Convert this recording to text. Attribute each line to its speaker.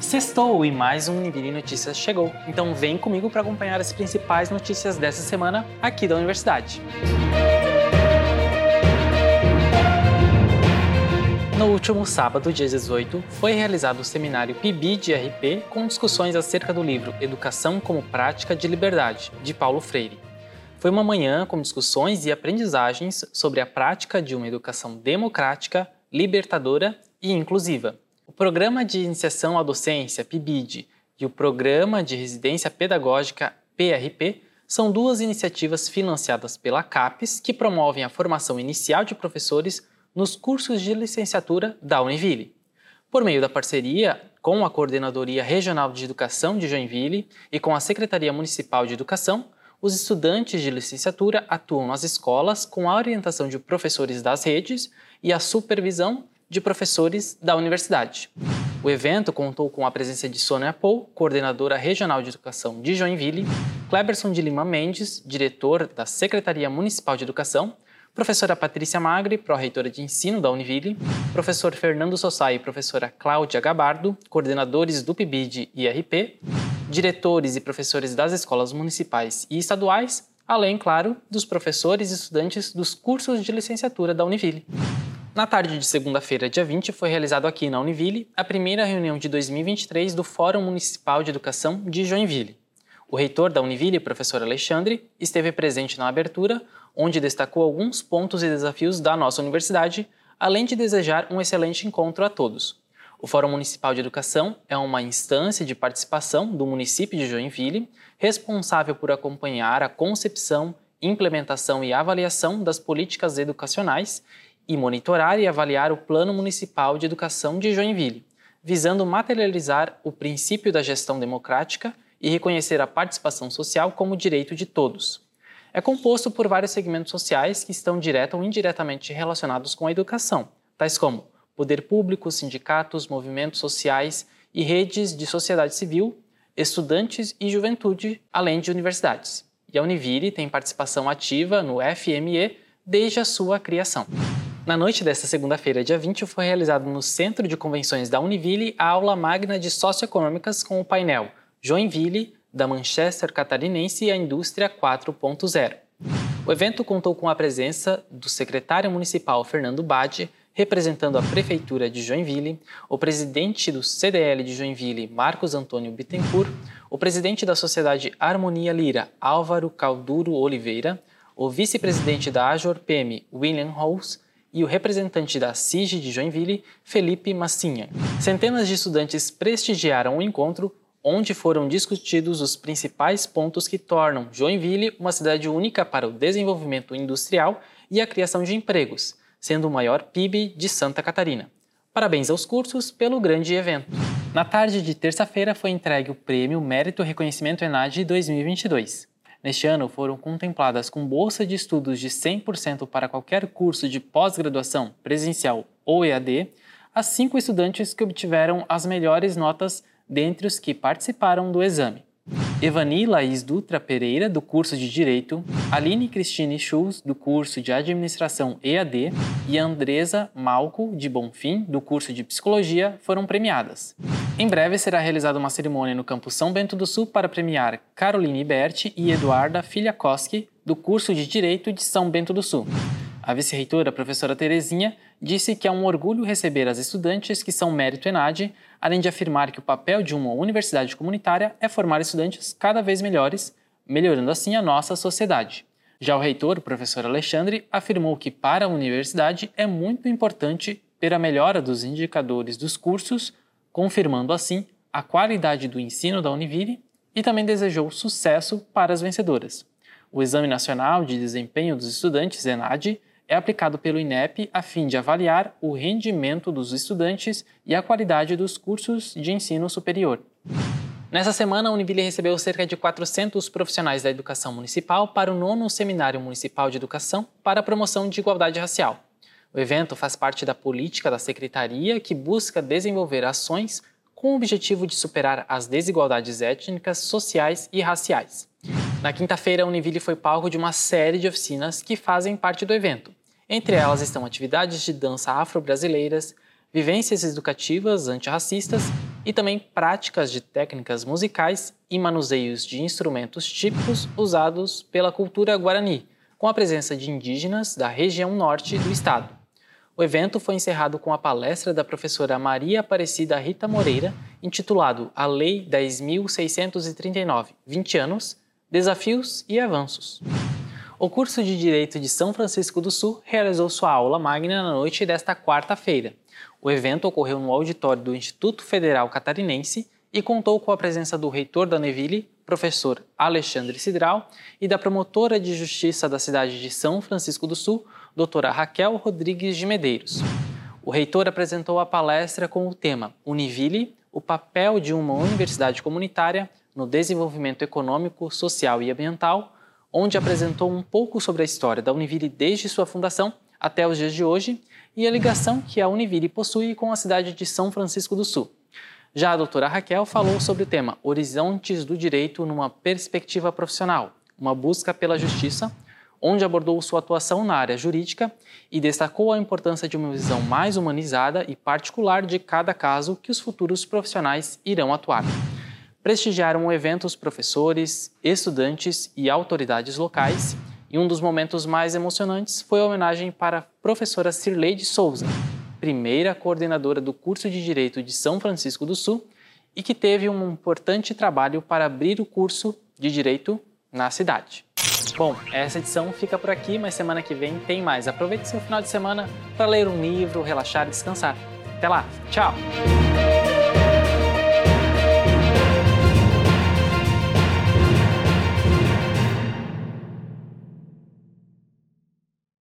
Speaker 1: Sextou e mais um Univille Notícias chegou. Então vem comigo para acompanhar as principais notícias dessa semana aqui da universidade. No último sábado, dia 18, foi realizado o seminário PIB de RP com discussões acerca do livro Educação como Prática de Liberdade, de Paulo Freire. Foi uma manhã com discussões e aprendizagens sobre a prática de uma educação democrática, libertadora e inclusiva. Programa de Iniciação à Docência, PIBID, e o Programa de Residência Pedagógica, PRP, são duas iniciativas financiadas pela CAPES que promovem a formação inicial de professores nos cursos de licenciatura da Univille. Por meio da parceria com a Coordenadoria Regional de Educação de Joinville e com a Secretaria Municipal de Educação, os estudantes de licenciatura atuam nas escolas com a orientação de professores das redes e a supervisão de professores da universidade. O evento contou com a presença de Sônia Pou, coordenadora regional de educação de Joinville, Kleberson de Lima Mendes, diretor da Secretaria Municipal de Educação, professora Patrícia Magri, pró-reitora de ensino da Univille, professor Fernando Sossai e professora Cláudia Gabardo, coordenadores do PIBID e IRP, diretores e professores das escolas municipais e estaduais, além, claro, dos professores e estudantes dos cursos de licenciatura da Univille. Na tarde de segunda-feira, dia 20, foi realizado aqui na Univille a primeira reunião de 2023 do Fórum Municipal de Educação de Joinville. O reitor da Univille, professor Alexandre, esteve presente na abertura, onde destacou alguns pontos e desafios da nossa universidade, além de desejar um excelente encontro a todos. O Fórum Municipal de Educação é uma instância de participação do município de Joinville, responsável por acompanhar a concepção, implementação e avaliação das políticas educacionais e monitorar e avaliar o Plano Municipal de Educação de Joinville, visando materializar o princípio da gestão democrática e reconhecer a participação social como direito de todos. É composto por vários segmentos sociais que estão direta ou indiretamente relacionados com a educação, tais como poder público, sindicatos, movimentos sociais e redes de sociedade civil, estudantes e juventude, além de universidades. E a Univire tem participação ativa no FME desde a sua criação. Na noite desta segunda-feira, dia 20, foi realizado no Centro de Convenções da Univille a aula magna de Socioeconômicas com o painel Joinville, da Manchester Catarinense e a Indústria 4.0. O evento contou com a presença do secretário municipal Fernando Bade, representando a Prefeitura de Joinville, o presidente do CDL de Joinville, Marcos Antônio Bittencourt, o presidente da Sociedade Harmonia Lira, Álvaro Calduro Oliveira, o vice-presidente da Ajor PM, William Halls, e o representante da CIG de Joinville, Felipe Massinha. Centenas de estudantes prestigiaram o encontro, onde foram discutidos os principais pontos que tornam Joinville uma cidade única para o desenvolvimento industrial e a criação de empregos, sendo o maior PIB de Santa Catarina. Parabéns aos cursos pelo grande evento. Na tarde de terça-feira foi entregue o Prêmio Mérito Reconhecimento ENAD 2022. Neste ano, foram contempladas com bolsa de estudos de 100% para qualquer curso de pós-graduação, presencial ou EAD, as cinco estudantes que obtiveram as melhores notas dentre os que participaram do exame. Evani Laís Dutra Pereira, do curso de Direito, Aline Cristine Schulz, do curso de Administração EAD, e Andresa Malco, de Bonfim, do curso de Psicologia, foram premiadas. Em breve será realizada uma cerimônia no campus São Bento do Sul para premiar Caroline Berti e Eduarda Filhakoski, do curso de Direito de São Bento do Sul. A vice-reitora, professora Terezinha, disse que é um orgulho receber as estudantes que são mérito ENAD, além de afirmar que o papel de uma universidade comunitária é formar estudantes cada vez melhores, melhorando assim a nossa sociedade. Já o reitor, o professor Alexandre, afirmou que para a universidade é muito importante ter a melhora dos indicadores dos cursos, confirmando assim a qualidade do ensino da Univille e também desejou sucesso para as vencedoras. O Exame Nacional de Desempenho dos Estudantes, ENAD, é aplicado pelo INEP a fim de avaliar o rendimento dos estudantes e a qualidade dos cursos de ensino superior. Nessa semana, a Univille recebeu cerca de 400 profissionais da educação municipal para o nono Seminário Municipal de Educação para a Promoção de Igualdade Racial. O evento faz parte da política da Secretaria que busca desenvolver ações com o objetivo de superar as desigualdades étnicas, sociais e raciais. Na quinta-feira, a Univille foi palco de uma série de oficinas que fazem parte do evento. Entre elas estão atividades de dança afro-brasileiras, vivências educativas antirracistas, e também práticas de técnicas musicais e manuseios de instrumentos típicos usados pela cultura guarani, com a presença de indígenas da região norte do estado. O evento foi encerrado com a palestra da professora Maria Aparecida Rita Moreira, intitulado A Lei 10.639, 20 anos, Desafios e Avanços. O curso de Direito de São Francisco do Sul realizou sua aula magna na noite desta quarta-feira. O evento ocorreu no auditório do Instituto Federal Catarinense e contou com a presença do reitor da Neville, professor Alexandre Cidral, e da promotora de justiça da cidade de São Francisco do Sul, doutora Raquel Rodrigues de Medeiros. O reitor apresentou a palestra com o tema Univille, o papel de uma universidade comunitária no desenvolvimento econômico, social e ambiental, onde apresentou um pouco sobre a história da Univille desde sua fundação até os dias de hoje e a ligação que a Univille possui com a cidade de São Francisco do Sul. Já a doutora Raquel falou sobre o tema Horizontes do Direito numa perspectiva profissional, uma busca pela justiça, onde abordou sua atuação na área jurídica e destacou a importância de uma visão mais humanizada e particular de cada caso que os futuros profissionais irão atuar. Prestigiaram o evento os professores, estudantes e autoridades locais, e um dos momentos mais emocionantes foi a homenagem para a professora Cirleide Souza, primeira coordenadora do curso de Direito de São Francisco do Sul e que teve um importante trabalho para abrir o curso de Direito na cidade. Bom, essa edição fica por aqui, mas semana que vem tem mais. Aproveite seu final de semana para ler um livro, relaxar e descansar. Até lá, tchau!